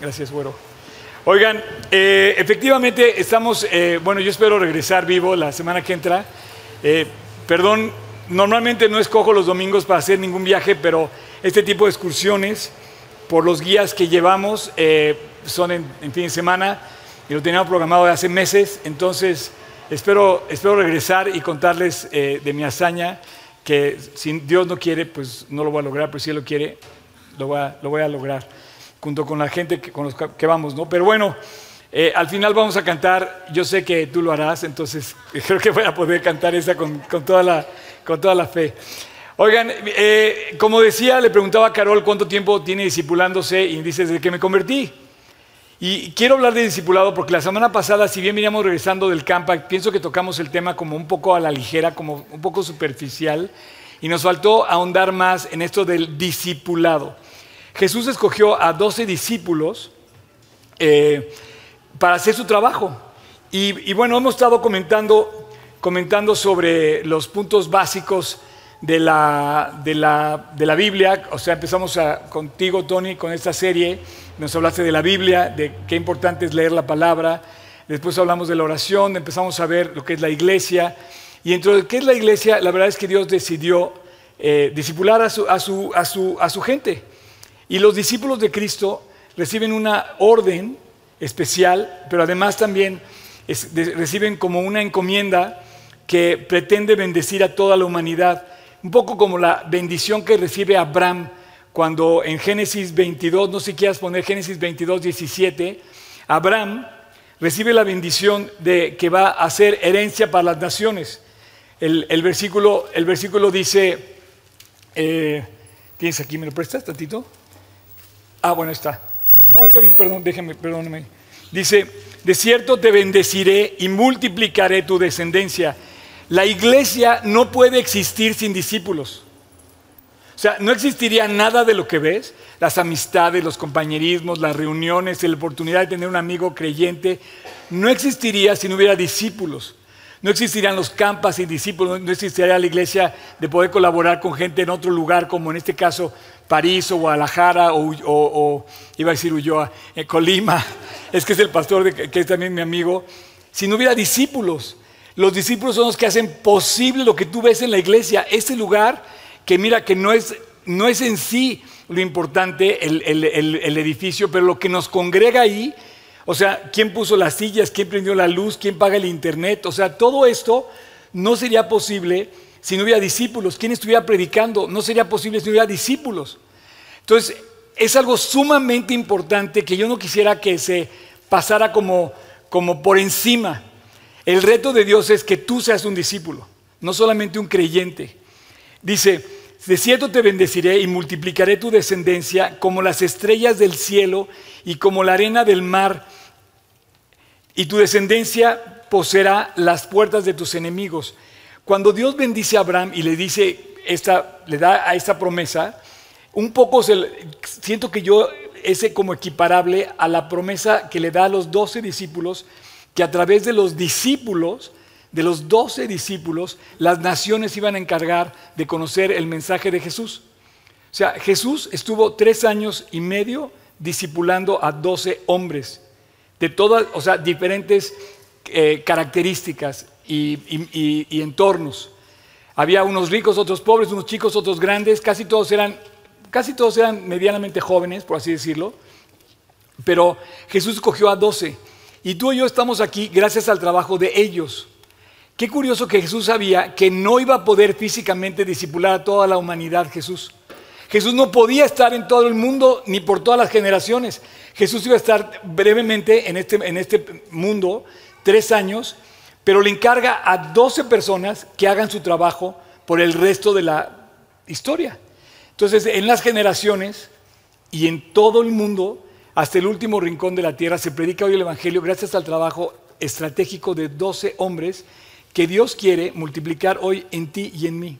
Gracias, güero. Oigan, eh, efectivamente estamos, eh, bueno, yo espero regresar vivo la semana que entra. Eh, perdón, normalmente no escojo los domingos para hacer ningún viaje, pero este tipo de excursiones por los guías que llevamos son en, fin de semana y lo teníamos programado de hace meses, entonces espero, espero regresar y contarles de mi hazaña, que si Dios no quiere, pues no lo voy a lograr, pero si Él lo quiere, lo voy a lograr junto con la gente que, con los que vamos, ¿no? Pero bueno, eh, al final vamos a cantar, yo sé que tú lo harás, entonces creo que voy a poder cantar esa con, toda, la, con toda la fe. Oigan, eh, como decía, le preguntaba a Carol cuánto tiempo tiene discipulándose y dice, desde que me convertí. Y quiero hablar de discipulado porque la semana pasada, si bien veníamos regresando del campa, pienso que tocamos el tema como un poco a la ligera, como un poco superficial, y nos faltó ahondar más en esto del discipulado. Jesús escogió a doce discípulos eh, para hacer su trabajo. Y, bueno, hemos estado comentando, comentando sobre los puntos básicos de la, de, la, de la, Biblia. O sea, empezamos contigo, Tony, con esta serie. Nos hablaste de la Biblia, de qué importante es leer la palabra. Después hablamos de la oración, empezamos a ver lo que es la iglesia. Y dentro de qué es la iglesia, la verdad es que Dios decidió eh, discipular a su, a, su, a, su, a su gente. Y los discípulos de Cristo reciben una orden especial, pero además también reciben como una encomienda que pretende bendecir a toda la humanidad, un poco como la bendición que recibe Abraham cuando en Génesis 22, no sé si quieras poner Génesis 22, 17, Abraham recibe la bendición de que va a ser herencia para las naciones. El, versículo, el versículo dice, eh, ¿tienes aquí? ¿Me lo prestas tantito? Ah, bueno, está. No, está bien, perdón, déjame, perdóname. Dice, de cierto te bendeciré y multiplicaré tu descendencia. La iglesia no puede existir sin discípulos. O sea, no existiría nada de lo que ves, las amistades, los compañerismos, las reuniones, la oportunidad de tener un amigo creyente, no existiría si no hubiera discípulos. No existirían los campas sin discípulos, no existiría la iglesia de poder colaborar con gente en otro lugar, como en este caso París o Guadalajara o, iba a decir Ulloa, eh, Colima, es que es el pastor que es también mi amigo, si no hubiera discípulos. Los discípulos son los que hacen posible lo que tú ves en la iglesia, ese lugar que mira que no es, no es en sí lo importante el, el edificio, pero lo que nos congrega ahí, o sea, quién puso las sillas, quién prendió la luz, quién paga el internet, o sea, todo esto no sería posible si no hubiera discípulos? ¿Quién estuviera predicando? No sería posible si no hubiera discípulos. Entonces, es algo sumamente importante que yo no quisiera que se pasara como, como por encima. El reto de Dios es que tú seas un discípulo, no solamente un creyente. Dice, de cierto te bendeciré y multiplicaré tu descendencia como las estrellas del cielo y como la arena del mar, y tu descendencia poseerá las puertas de tus enemigos. Cuando Dios bendice a Abraham y le dice esta, le da a esta promesa, un poco siento que yo ese como equiparable a la promesa que le da a los doce discípulos, que a través de los discípulos, de los doce discípulos, las naciones iban a encargar de conocer el mensaje de Jesús. O sea, Jesús estuvo tres años y medio discipulando a doce hombres, de todas, o sea, diferentes eh, características y, entornos. Había unos ricos, otros pobres, unos chicos, otros grandes, casi todos eran, casi todos eran medianamente jóvenes, por así decirlo. Pero Jesús escogió a doce. Y tú y yo estamos aquí gracias al trabajo de ellos. Qué curioso que Jesús sabía que no iba a poder físicamente disipular a toda la humanidad Jesús. Jesús no podía estar en todo el mundo ni por todas las generaciones. Jesús iba a estar brevemente en este, en este mundo, tres años, pero le encarga a 12 personas que hagan su trabajo por el resto de la historia. Entonces, en las generaciones y en todo el mundo, hasta el último rincón de la tierra, se predica hoy el Evangelio gracias al trabajo estratégico de 12 hombres que Dios quiere multiplicar hoy en ti y en mí.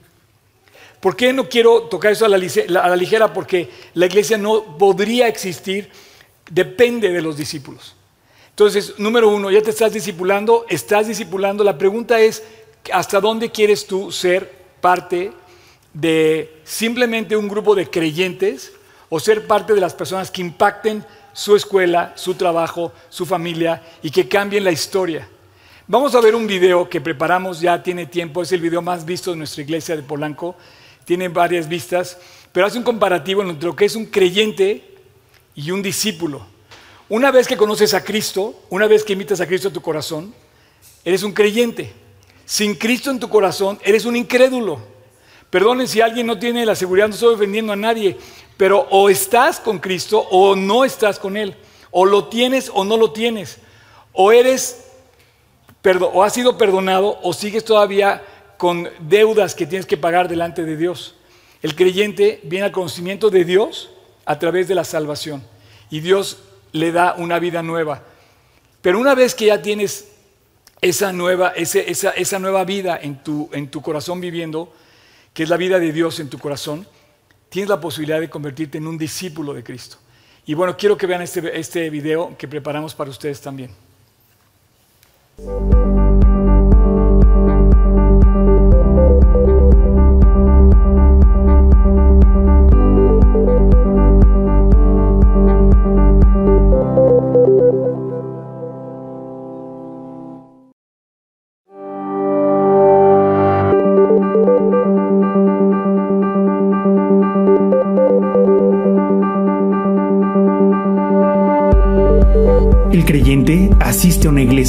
¿Por qué no quiero tocar eso a la, a la ligera? Porque la iglesia no podría existir, depende de los discípulos. Entonces, número uno, ya te estás discipulando, estás discipulando. La pregunta es, ¿hasta dónde quieres tú ser parte de simplemente un grupo de creyentes o ser parte de las personas que impacten su escuela, su trabajo, su familia y que cambien la historia. Vamos a ver un video que preparamos, ya tiene tiempo, es el video más visto de nuestra iglesia de Polanco, tiene varias vistas, pero hace un comparativo entre lo que es un creyente y un discípulo. Una vez que conoces a Cristo, una vez que invitas a Cristo a tu corazón, eres un creyente. Sin Cristo en tu corazón, eres un incrédulo. Perdonen si alguien no tiene la seguridad, no estoy ofendiendo a nadie, pero o estás con Cristo o no estás con Él. O lo tienes o no lo tienes. O eres o has sido perdonado o sigues todavía con deudas que tienes que pagar delante de Dios. El creyente viene al conocimiento de Dios a través de la salvación y Dios le da una vida nueva. Pero una vez que ya tienes esa nueva, esa, nueva vida en tu, en tu corazón viviendo, que es la vida de Dios en tu corazón, tienes la posibilidad de convertirte en un discípulo de Cristo. Y bueno, quiero que vean este, este video que preparamos para ustedes también.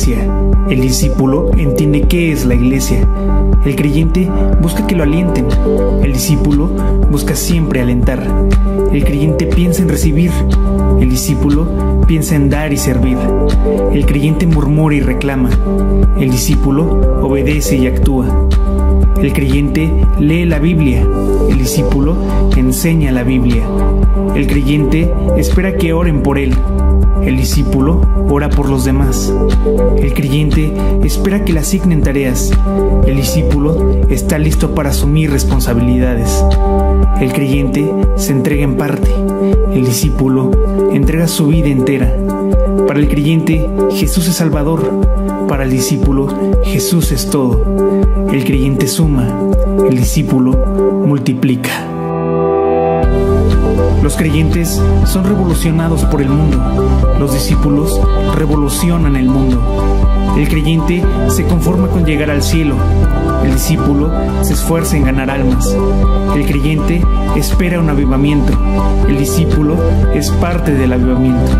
El discípulo entiende qué es la iglesia. El creyente busca que lo alienten. El discípulo busca siempre alentar. El creyente piensa en recibir. El discípulo piensa en dar y servir. El creyente murmura y reclama. El discípulo obedece y actúa. El creyente lee la Biblia. El discípulo enseña la Biblia. El creyente espera que oren por él. El discípulo ora por los demás. El creyente espera que le asignen tareas. El discípulo está listo para asumir responsabilidades. El creyente se entrega en parte. El discípulo entrega su vida entera. Para el creyente, Jesús es Salvador. Para el discípulo, Jesús es todo. El creyente suma. El discípulo multiplica. Los creyentes son revolucionados por el mundo. Los discípulos revolucionan el mundo. El creyente se conforma con llegar al cielo. El discípulo se esfuerza en ganar almas. El creyente espera un avivamiento. El discípulo es parte del avivamiento.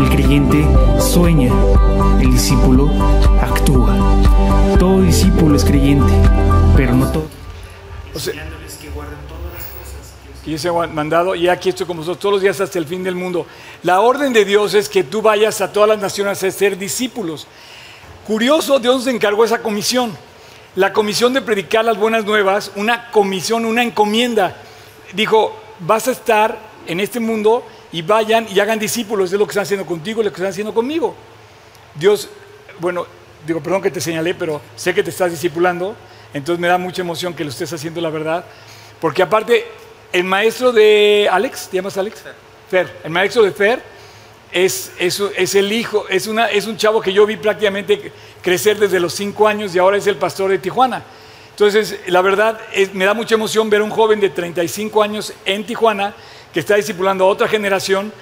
El creyente sueña. El discípulo actúa. Todo discípulo es creyente, pero no todo y ese mandado, y aquí estoy con vosotros todos los días hasta el fin del mundo. La orden de Dios es que tú vayas a todas las naciones a ser discípulos. Curioso, Dios nos encargó esa comisión. La comisión de predicar las buenas nuevas, una comisión, una encomienda. Dijo, vas a estar en este mundo y vayan y hagan discípulos. Es lo que están haciendo contigo, lo que están haciendo conmigo. Dios, bueno, digo, perdón que te señalé, pero sé que te estás discipulando. Entonces me da mucha emoción que lo estés haciendo la verdad. Porque aparte, el maestro de Alex, ¿te llamas Alex? Fer. El maestro de Fer es, es, el hijo, es, una, es un chavo que yo vi prácticamente crecer desde los cinco años y ahora es el pastor de Tijuana. Entonces, la verdad, me da mucha emoción ver a un joven de 35 años en Tijuana que está discipulando a otra generación.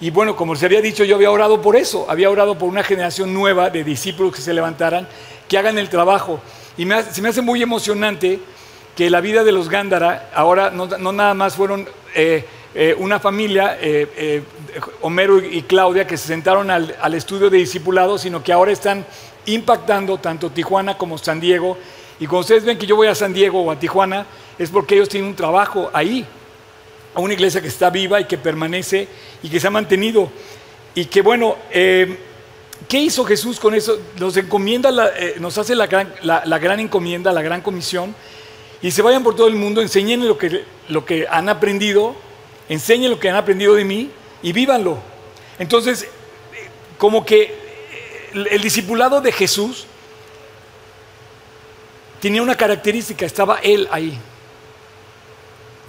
Y bueno, como se había dicho, yo había orado por eso, había orado por una generación nueva de discípulos que se levantaran, que hagan el trabajo. Y me se me hace muy emocionante que la vida de los Gándara ahora no, nada más fueron eh, eh, una familia, eh, Homero y Claudia, que se sentaron al, al, estudio de discipulado, sino que ahora están impactando tanto Tijuana como San Diego. Y cuando ustedes ven que yo voy a San Diego o a Tijuana, es porque ellos tienen un trabajo ahí, a una iglesia que está viva y que permanece y que se ha mantenido. Y que bueno, ¿qué hizo Jesús con eso? Nos encomienda, nos hace la gran, la gran encomienda, la gran comisión y se vayan por todo el mundo, enseñen lo que, lo que han aprendido, enseñen lo que han aprendido de mí y vívanlo. Entonces, como que el discipulado de Jesús tenía una característica, estaba él ahí.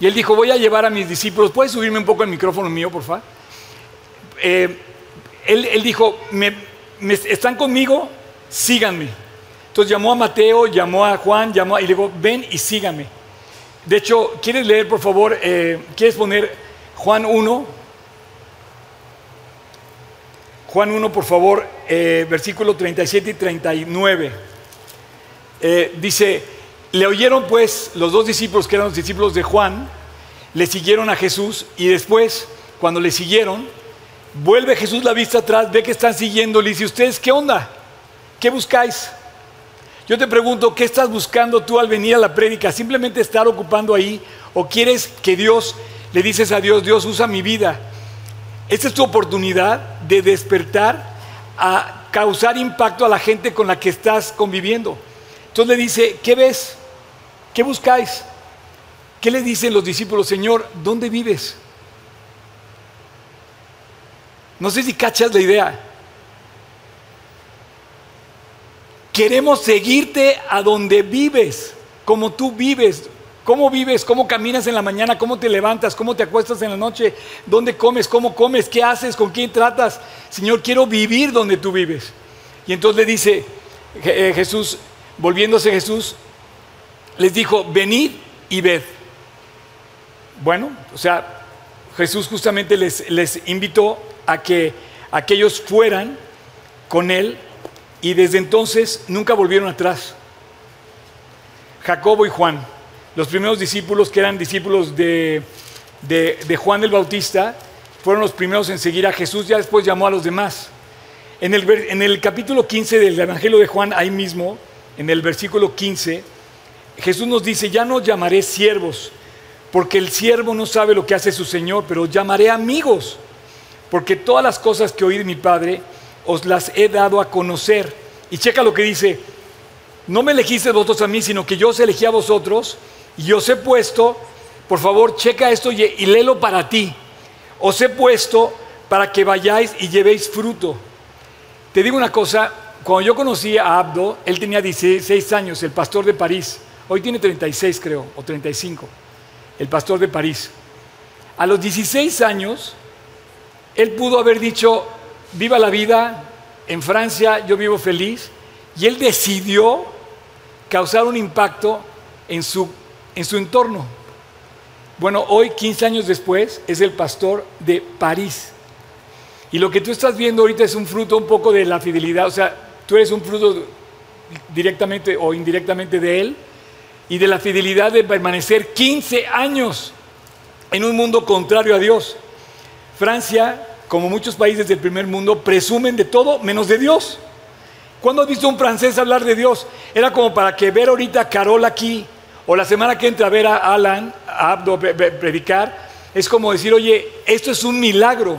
Y él dijo, voy a llevar a mis discípulos, ¿puedes subirme un poco el micrófono mío, por favor? Eh, él, dijo, me, están conmigo, síganme. Entonces llamó a Mateo, llamó a Juan, llamó a, y le dijo, ven y sígame. De hecho, ¿quieres leer, por favor? Eh, ¿Quieres poner Juan 1. Juan 1, por favor, eh, versículo 37 y 39. Eh, dice, le oyeron pues los dos discípulos que eran los discípulos de Juan, le siguieron a Jesús y después, cuando le siguieron, vuelve Jesús la vista atrás, ve que están siguiendo, le dice, ¿ustedes qué onda? ¿Qué buscáis? Yo te pregunto, ¿qué estás buscando tú al venir a la prédica? ¿Simplemente estar ocupando ahí? ¿O quieres que Dios, le dices a Dios, Dios usa mi vida? Esta es tu oportunidad de despertar a causar impacto a la gente con la que estás conviviendo. Entonces le dice, ¿qué ves? ¿Qué buscáis? ¿Qué le dicen los discípulos? Señor, ¿dónde vives? No sé si cachas la idea. Queremos seguirte a donde vives, como tú vives. ¿Cómo vives? ¿Cómo caminas en la mañana? ¿Cómo te levantas? ¿Cómo te acuestas en la noche? ¿Dónde comes? ¿Cómo comes? ¿Qué haces? ¿Con quién tratas? Señor, quiero vivir donde tú vives. Y entonces le dice eh, Jesús, volviéndose Jesús, les dijo, venid y ved. Bueno, o sea, Jesús justamente les, les invitó a que aquellos fueran con él y desde entonces nunca volvieron atrás. Jacobo y Juan, los primeros discípulos que eran discípulos de, de, Juan el Bautista, fueron los primeros en seguir a Jesús, ya después llamó a los demás. En el, en el capítulo 15 del Evangelio de Juan, ahí mismo, en el versículo 15, Jesús nos dice, ya no llamaré siervos, porque el siervo no sabe lo que hace su Señor, pero llamaré amigos, porque todas las cosas que oí de mi Padre os las he dado a conocer. Y checa lo que dice, no me elegiste vosotros a mí, sino que yo os elegí a vosotros y os he puesto, por favor, checa esto y, y léelo para ti. Os he puesto para que vayáis y llevéis fruto. Te digo una cosa, cuando yo conocí a Abdo, él tenía 16 años, el pastor de París. Hoy tiene 36 creo, o 35, el pastor de París. A los 16 años, él pudo haber dicho, viva la vida, en Francia yo vivo feliz, y él decidió causar un impacto en su, en su entorno. Bueno, hoy, 15 años después, es el pastor de París. Y lo que tú estás viendo ahorita es un fruto un poco de la fidelidad, o sea, tú eres un fruto directamente o indirectamente de él, y de la fidelidad de permanecer 15 años en un mundo contrario a Dios. Francia, como muchos países del primer mundo, presumen de todo menos de Dios. ¿Cuándo has visto un francés hablar de Dios? Era como para que ver ahorita a Carol aquí, o la semana que entra a ver a Alan, a Abdo predicar, es como decir, oye, esto es un milagro.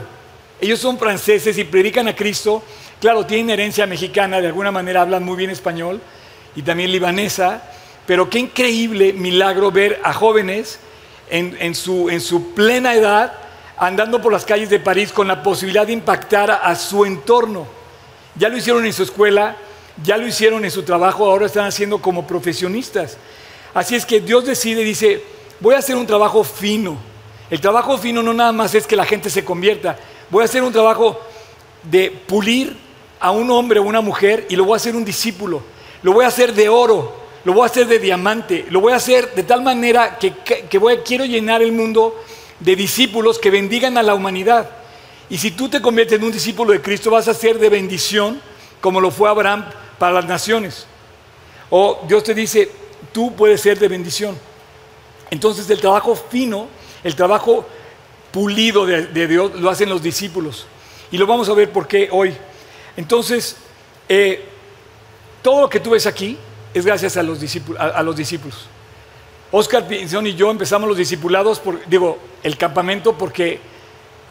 Ellos son franceses y predican a Cristo. Claro, tienen herencia mexicana, de alguna manera hablan muy bien español, y también libanesa, pero qué increíble milagro ver a jóvenes en, en su, plena edad andando por las calles de París con la posibilidad de impactar a, su entorno. Ya lo hicieron en su escuela, ya lo hicieron en su trabajo, ahora están haciendo como profesionistas. Así es que Dios decide, dice, voy a hacer un trabajo fino. El trabajo fino no nada más es que la gente se convierta, voy a hacer un trabajo de pulir a un hombre o una mujer y lo voy a hacer un discípulo, lo voy a hacer de oro, lo voy a hacer de diamante, lo voy a hacer de tal manera que, quiero llenar el mundo de discípulos que bendigan a la humanidad. Y si tú te conviertes en un discípulo de Cristo, vas a ser de bendición, como lo fue Abraham para las naciones. O Dios te dice, tú puedes ser de bendición. Entonces el trabajo fino, el trabajo pulido de, Dios, lo hacen los discípulos. Y lo vamos a ver por qué hoy. Entonces, eh, todo lo que tú ves aquí, es gracias a los discípulos. A, los discípulos. Oscar Pinzón y yo empezamos los discipulados, por, digo, el campamento porque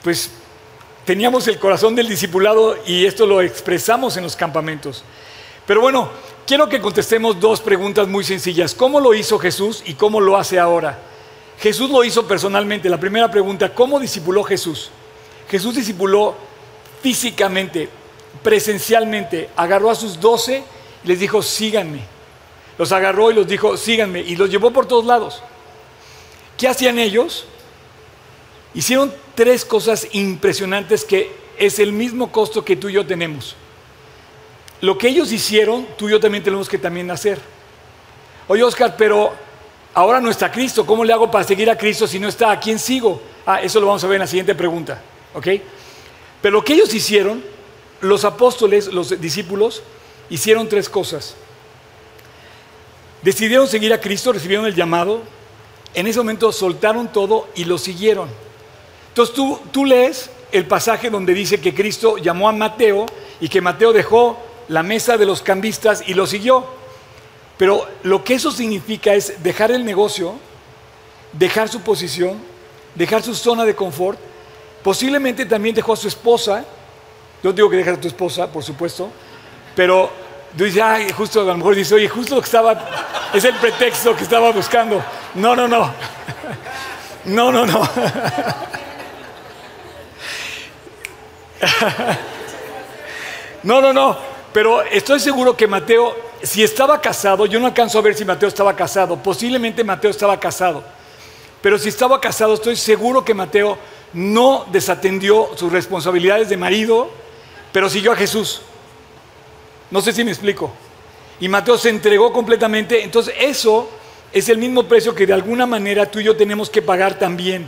pues teníamos el corazón del discipulado y esto lo expresamos en los campamentos. Pero bueno, quiero que contestemos dos preguntas muy sencillas. ¿Cómo lo hizo Jesús y cómo lo hace ahora? Jesús lo hizo personalmente. La primera pregunta, ¿cómo discipuló Jesús? Jesús discipuló físicamente, presencialmente. Agarró a sus doce y les dijo, síganme los agarró y los dijo, síganme, y los llevó por todos lados. ¿Qué hacían ellos? Hicieron tres cosas impresionantes que es el mismo costo que tú y yo tenemos. Lo que ellos hicieron, tú y yo también tenemos que también hacer. Oye, Oscar, pero ahora no está Cristo. ¿Cómo le hago para seguir a Cristo si no está? ¿A quién sigo? Ah, eso lo vamos a ver en la siguiente pregunta. ¿Ok? Pero lo que ellos hicieron, los apóstoles, los discípulos, hicieron tres cosas. Decidieron seguir a Cristo, recibieron el llamado, en ese momento soltaron todo y lo siguieron. Entonces tú, tú lees el pasaje donde dice que Cristo llamó a Mateo y que Mateo dejó la mesa de los cambistas y lo siguió. Pero lo que eso significa es dejar el negocio, dejar su posición, dejar su zona de confort. Posiblemente también dejó a su esposa. Yo digo que dejar a tu esposa, por supuesto. Pero dice, ay, justo a lo mejor dice, oye, justo que estaba, es el pretexto que estaba buscando. No, no, no. No, no, no. No, no, no. Pero estoy seguro que Mateo, si estaba casado, yo no alcanzo a ver si Mateo estaba casado. Posiblemente Mateo estaba casado. Pero si estaba casado, estoy seguro que Mateo no desatendió sus responsabilidades de marido, pero siguió a Jesús. No sé si me explico. Y Mateo se entregó completamente. Entonces eso es el mismo precio que de alguna manera tú y yo tenemos que pagar también.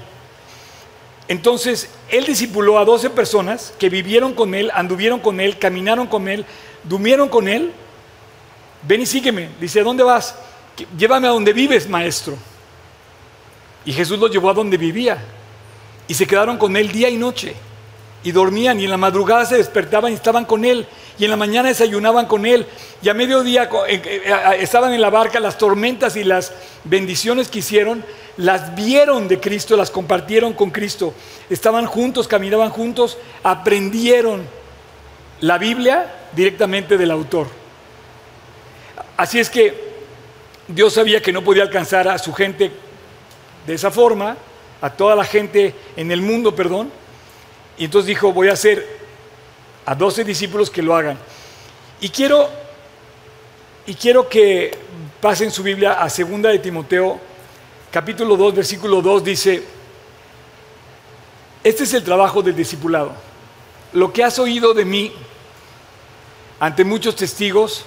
Entonces, él discipuló a 12 personas que vivieron con él, anduvieron con él, caminaron con él, durmieron con él. Ven y sígueme. Dice, ¿a dónde vas? Llévame a donde vives, maestro. Y Jesús los llevó a donde vivía. Y se quedaron con él día y noche. Y dormían y en la madrugada se despertaban y estaban con él. Y en la mañana desayunaban con él. Y a mediodía estaban en la barca. Las tormentas y las bendiciones que hicieron las vieron de Cristo, las compartieron con Cristo. Estaban juntos, caminaban juntos, aprendieron la Biblia directamente del autor. Así es que Dios sabía que no podía alcanzar a su gente de esa forma, a toda la gente en el mundo, perdón. Y entonces dijo, voy a hacer a 12 discípulos que lo hagan. Y quiero, y quiero que pasen su Biblia a segunda de Timoteo, capítulo 2, versículo 2, dice, este es el trabajo del discipulado. Lo que has oído de mí ante muchos testigos,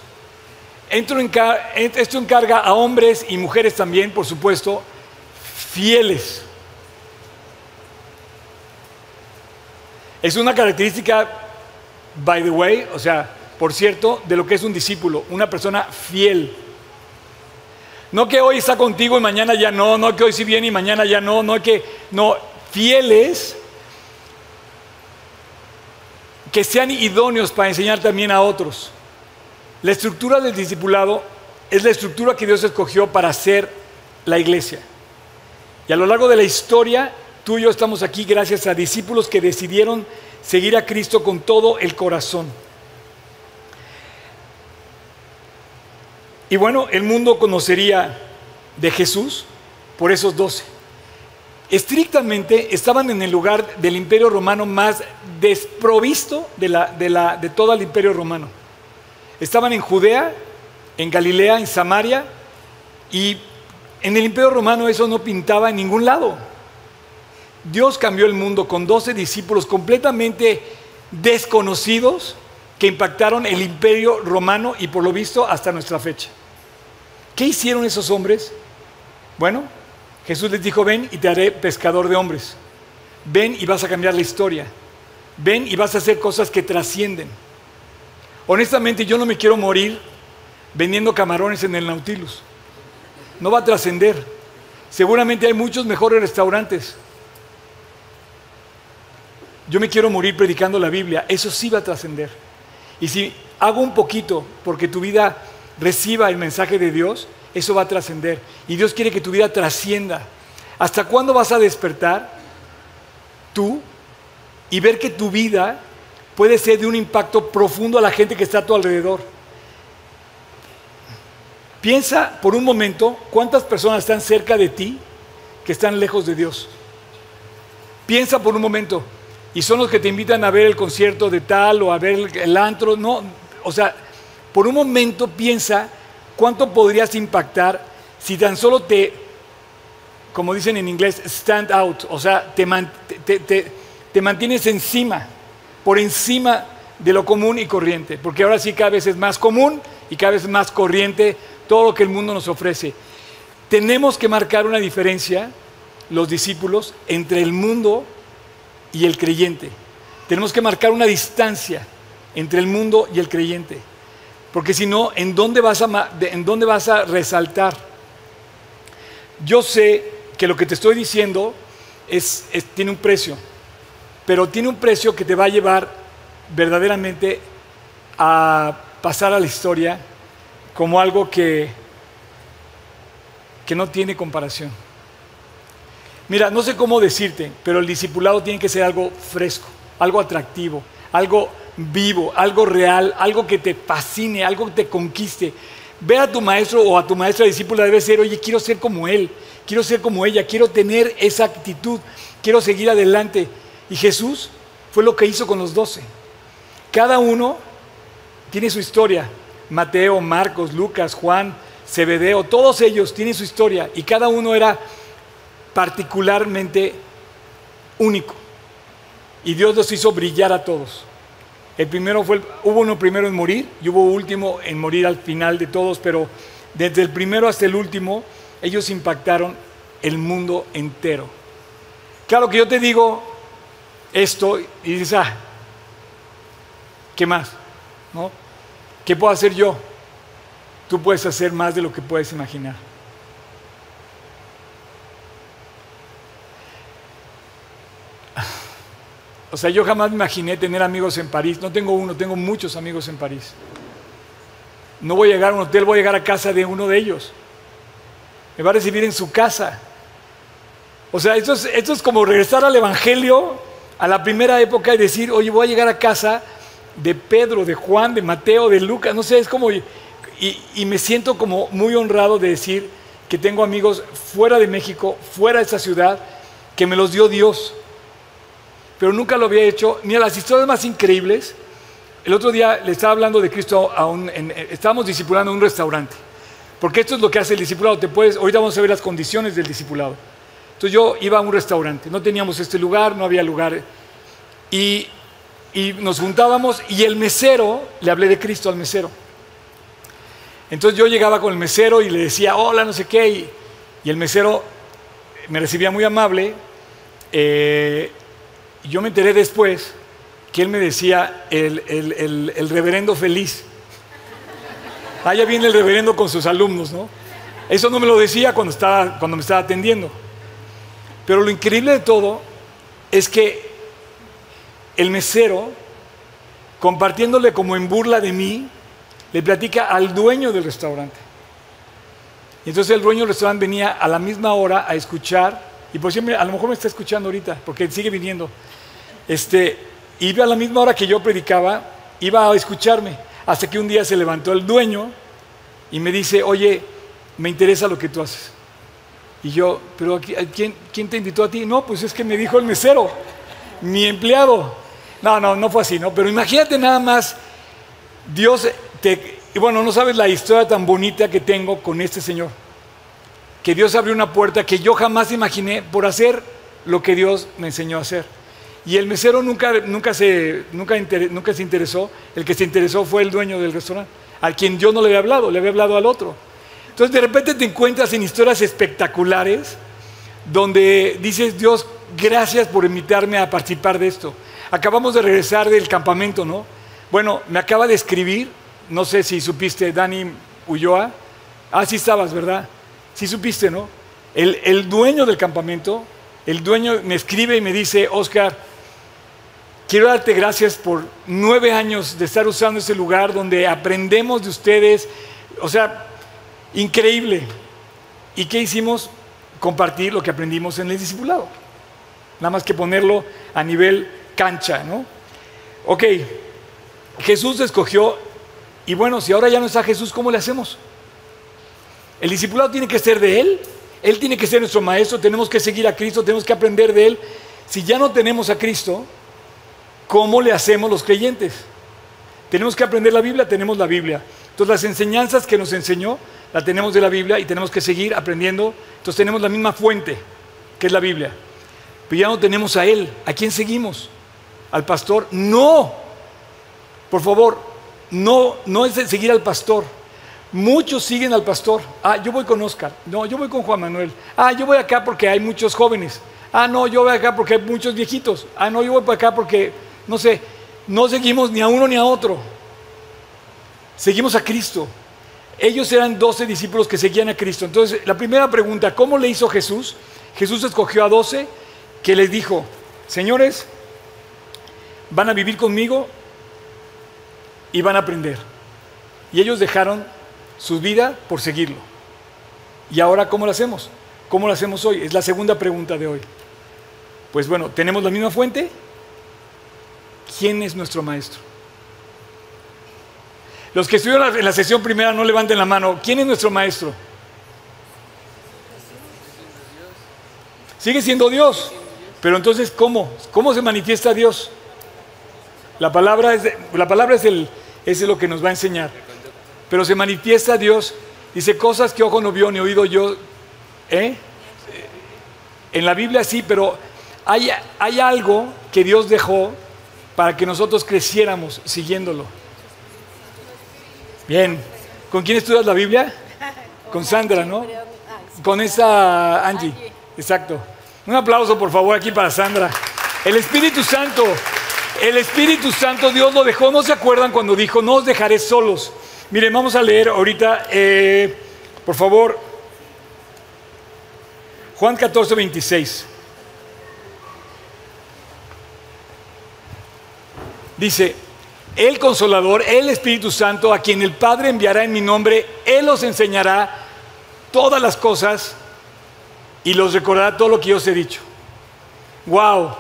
esto encarga a hombres y mujeres también, por supuesto, fieles. Es una característica, by the way, o sea, por cierto, de lo que es un discípulo, una persona fiel. No que hoy está contigo y mañana ya no, no que hoy sí viene y mañana ya no, no que, no, fieles que sean idóneos para enseñar también a otros. La estructura del discipulado es la estructura que Dios escogió para hacer la iglesia. Y a lo largo de la historia, tú y yo estamos aquí gracias a discípulos que decidieron seguir a Cristo con todo el corazón. Y bueno, el mundo conocería de Jesús por esos doce. Estrictamente estaban en el lugar del imperio romano más desprovisto de, la, de, la, de todo el imperio romano. Estaban en Judea, en Galilea, en Samaria, y en el imperio romano eso no pintaba en ningún lado. Dios cambió el mundo con doce discípulos completamente desconocidos que impactaron el imperio romano y por lo visto hasta nuestra fecha. ¿Qué hicieron esos hombres? Bueno, Jesús les dijo, ven y te haré pescador de hombres. Ven y vas a cambiar la historia. Ven y vas a hacer cosas que trascienden. Honestamente, yo no me quiero morir vendiendo camarones en el Nautilus. No va a trascender. Seguramente hay muchos mejores restaurantes. Yo me quiero morir predicando la Biblia. Eso sí va a trascender. Y si hago un poquito porque tu vida reciba el mensaje de Dios, eso va a trascender. Y Dios quiere que tu vida trascienda. ¿Hasta cuándo vas a despertar tú y ver que tu vida puede ser de un impacto profundo a la gente que está a tu alrededor? Piensa por un momento cuántas personas están cerca de ti que están lejos de Dios. Piensa por un momento. Y son los que te invitan a ver el concierto de tal o a ver el antro. No, o sea, por un momento piensa cuánto podrías impactar si tan solo te, como dicen en inglés, stand out, o sea, te, te, mantienes encima, por encima de lo común y corriente, porque ahora sí cada vez es más común y cada vez más corriente todo lo que el mundo nos ofrece. Tenemos que marcar una diferencia los discípulos entre el mundo y el creyente. Tenemos que marcar una distancia entre el mundo y el creyente. Porque si no, ¿en dónde vas a, en dónde vas a resaltar? Yo sé que lo que te estoy diciendo es, tiene un precio, pero tiene un precio que te va a llevar verdaderamente a pasar a la historia como algo que, que no tiene comparación. Mira, no sé cómo decirte, pero el discipulado tiene que ser algo fresco, algo atractivo, algo vivo, algo real, algo que te fascine, algo que te conquiste. Ver a tu maestro o a tu maestra discípula debe ser, oye, quiero ser como él, quiero ser como ella, quiero tener esa actitud, quiero seguir adelante. Y Jesús fue lo que hizo con los doce. Cada uno tiene su historia. Mateo, Marcos, Lucas, Juan, Zebedeo, todos ellos tienen su historia y cada uno era particularmente único. Y Dios los hizo brillar a todos. El primero fue, hubo uno primero en morir y hubo último en morir al final de todos, pero desde el primero hasta el último, ellos impactaron el mundo entero. Claro que yo te digo esto y dices, ah, ¿qué más? ¿No? ¿Qué puedo hacer yo? Tú puedes hacer más de lo que puedes imaginar. O sea, yo jamás me imaginé tener amigos en París. No tengo uno, tengo muchos amigos en París. No voy a llegar a un hotel, voy a llegar a casa de uno de ellos. Me va a recibir en su casa. O sea, esto es, esto es como regresar al Evangelio, a la primera época y decir, oye, voy a llegar a casa de Pedro, de Juan, de Mateo, de Lucas. No sé, es como... Y, y me siento como muy honrado de decir que tengo amigos fuera de México, fuera de esa ciudad, que me los dio Dios pero nunca lo había hecho. Ni a las historias más increíbles. El otro día le estaba hablando de Cristo a un, estábamos discipulando en un restaurante. Porque esto es lo que hace el discipulado. Te puedes, ahorita vamos a ver las condiciones del discipulado. Entonces yo iba a un restaurante, no teníamos este lugar, no había lugar. Y, nos juntábamos y el mesero, le hablé de Cristo al mesero. Entonces yo llegaba con el mesero y le decía, hola, no sé qué. Y, y el mesero me recibía muy amable. Eh, yo me enteré después que él me decía el, reverendo feliz. Allá viene el reverendo con sus alumnos, ¿no? Eso no me lo decía cuando, estaba, cuando me estaba atendiendo. Pero lo increíble de todo es que el mesero, compartiéndole como en burla de mí, le platica al dueño del restaurante. Y entonces el dueño del restaurante venía a la misma hora a escuchar, y por siempre, a lo mejor me está escuchando ahorita, porque sigue viniendo este, iba a la misma hora que yo predicaba, iba a escucharme, hasta que un día se levantó el dueño y me dice, oye, me interesa lo que tú haces. Y yo, pero ¿quién, ¿quién te invitó a ti? No, pues es que me dijo el mesero, mi empleado. No, no, no fue así, ¿no? Pero imagínate nada más, Dios te... Bueno, no sabes la historia tan bonita que tengo con este Señor. Que Dios abrió una puerta que yo jamás imaginé por hacer lo que Dios me enseñó a hacer. Y el mesero nunca, nunca, se, nunca, nunca se interesó, el que se interesó fue el dueño del restaurante, al quien yo no le había hablado, le había hablado al otro. Entonces de repente te encuentras en historias espectaculares donde dices, Dios, gracias por invitarme a participar de esto. Acabamos de regresar del campamento, ¿no? Bueno, me acaba de escribir, no sé si supiste, Dani Ulloa. Ah, sí estabas, ¿verdad? Sí supiste, ¿no? El, el dueño del campamento, el dueño me escribe y me dice, Oscar, Quiero darte gracias por nueve años de estar usando ese lugar donde aprendemos de ustedes. O sea, increíble. ¿Y qué hicimos? Compartir lo que aprendimos en el discipulado. Nada más que ponerlo a nivel cancha, ¿no? Ok, Jesús escogió, y bueno, si ahora ya no está Jesús, ¿cómo le hacemos? El discipulado tiene que ser de Él, Él tiene que ser nuestro maestro, tenemos que seguir a Cristo, tenemos que aprender de Él. Si ya no tenemos a Cristo, ¿Cómo le hacemos los creyentes? Tenemos que aprender la Biblia, tenemos la Biblia. Entonces las enseñanzas que nos enseñó, la tenemos de la Biblia y tenemos que seguir aprendiendo. Entonces tenemos la misma fuente, que es la Biblia. Pero ya no tenemos a Él. ¿A quién seguimos? ¿Al pastor? No. Por favor, no, no es seguir al pastor. Muchos siguen al pastor. Ah, yo voy con Oscar. No, yo voy con Juan Manuel. Ah, yo voy acá porque hay muchos jóvenes. Ah, no, yo voy acá porque hay muchos viejitos. Ah, no, yo voy para acá porque, no sé, no seguimos ni a uno ni a otro. Seguimos a Cristo. Ellos eran 12 discípulos que seguían a Cristo. Entonces, la primera pregunta, ¿cómo le hizo Jesús? Jesús escogió a 12 que les dijo, señores, van a vivir conmigo y van a aprender. Y ellos dejaron su vida por seguirlo. ¿Y ahora cómo lo hacemos? ¿Cómo lo hacemos hoy? Es la segunda pregunta de hoy. Pues bueno, ¿tenemos la misma fuente? ¿Quién es nuestro maestro? Los que estuvieron en la sesión primera no levanten la mano. ¿Quién es nuestro maestro? Sigue siendo Dios. Pero entonces, ¿cómo? ¿Cómo se manifiesta Dios? La palabra es, la palabra es, el, es lo que nos va a enseñar. Pero se manifiesta Dios, dice cosas que ojo no vio ni oído yo. ¿eh? En la Biblia sí, pero hay, hay algo que Dios dejó para que nosotros creciéramos siguiéndolo. Bien, ¿con quién estudias la Biblia? Con Sandra, ¿no? Con esa Angie, exacto. Un aplauso por favor aquí para Sandra. El Espíritu Santo, el Espíritu Santo Dios lo dejó, ¿no se acuerdan cuando dijo, no os dejaré solos? Miren, vamos a leer ahorita, eh, por favor, Juan 14, 26. Dice, el consolador, el Espíritu Santo, a quien el Padre enviará en mi nombre, Él os enseñará todas las cosas y los recordará todo lo que yo os he dicho. Wow.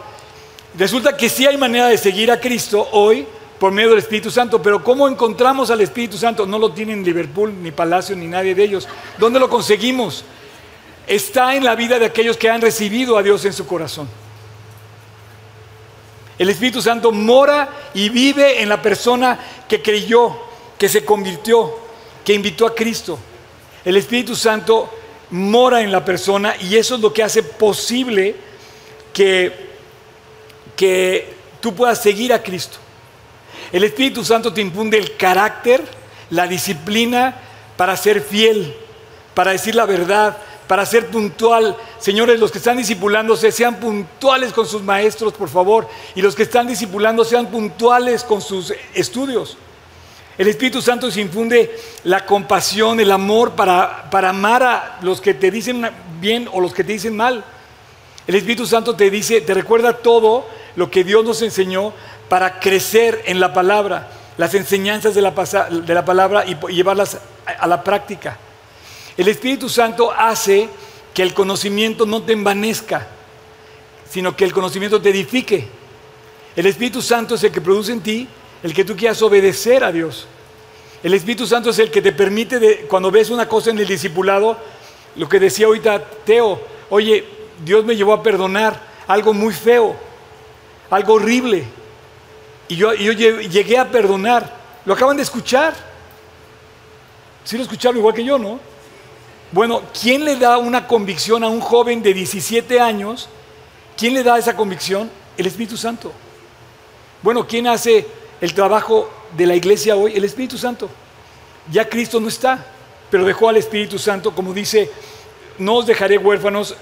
Resulta que sí hay manera de seguir a Cristo hoy por medio del Espíritu Santo, pero ¿cómo encontramos al Espíritu Santo? No lo tienen Liverpool, ni Palacio, ni nadie de ellos. ¿Dónde lo conseguimos? Está en la vida de aquellos que han recibido a Dios en su corazón. El Espíritu Santo mora y vive en la persona que creyó, que se convirtió, que invitó a Cristo. El Espíritu Santo mora en la persona y eso es lo que hace posible que, que tú puedas seguir a Cristo. El Espíritu Santo te infunde el carácter, la disciplina para ser fiel, para decir la verdad, para ser puntual. Señores, los que están discipulándose, sean puntuales con sus maestros, por favor. Y los que están discipulando, sean puntuales con sus estudios. El Espíritu Santo se infunde la compasión, el amor para, para amar a los que te dicen bien o los que te dicen mal. El Espíritu Santo te dice, te recuerda todo lo que Dios nos enseñó para crecer en la palabra, las enseñanzas de la, de la palabra y llevarlas a la práctica. El Espíritu Santo hace que el conocimiento no te envanezca, sino que el conocimiento te edifique. El Espíritu Santo es el que produce en ti el que tú quieras obedecer a Dios. El Espíritu Santo es el que te permite, de, cuando ves una cosa en el discipulado, lo que decía ahorita Teo, oye, Dios me llevó a perdonar algo muy feo, algo horrible. Y yo, llegué a perdonar. Lo acaban de escuchar. Sí lo escucharon igual que yo, ¿no? Bueno, ¿quién le da una convicción a un joven de 17 años? ¿Quién le da esa convicción? El Espíritu Santo. Bueno, ¿quién hace el trabajo de la iglesia hoy? El Espíritu Santo. Ya Cristo no está, pero dejó al Espíritu Santo, como dice, no os dejaré huérfanos,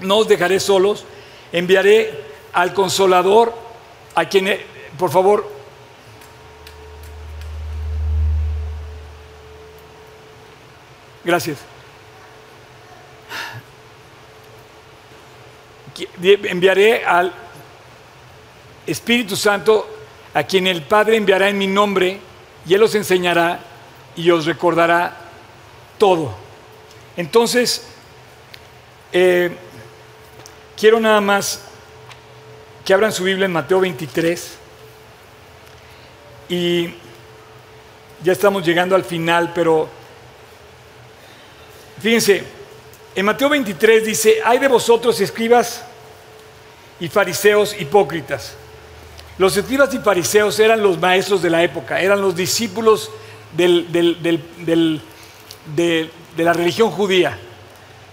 no os dejaré solos, enviaré al consolador, a quien, por favor, gracias. Enviaré al Espíritu Santo a quien el Padre enviará en mi nombre y Él os enseñará y os recordará todo. Entonces, eh, quiero nada más que abran su Biblia en Mateo 23 y ya estamos llegando al final, pero fíjense, en Mateo 23 dice, hay de vosotros escribas y fariseos hipócritas. Los escribas y fariseos eran los maestros de la época, eran los discípulos de, la religión judía.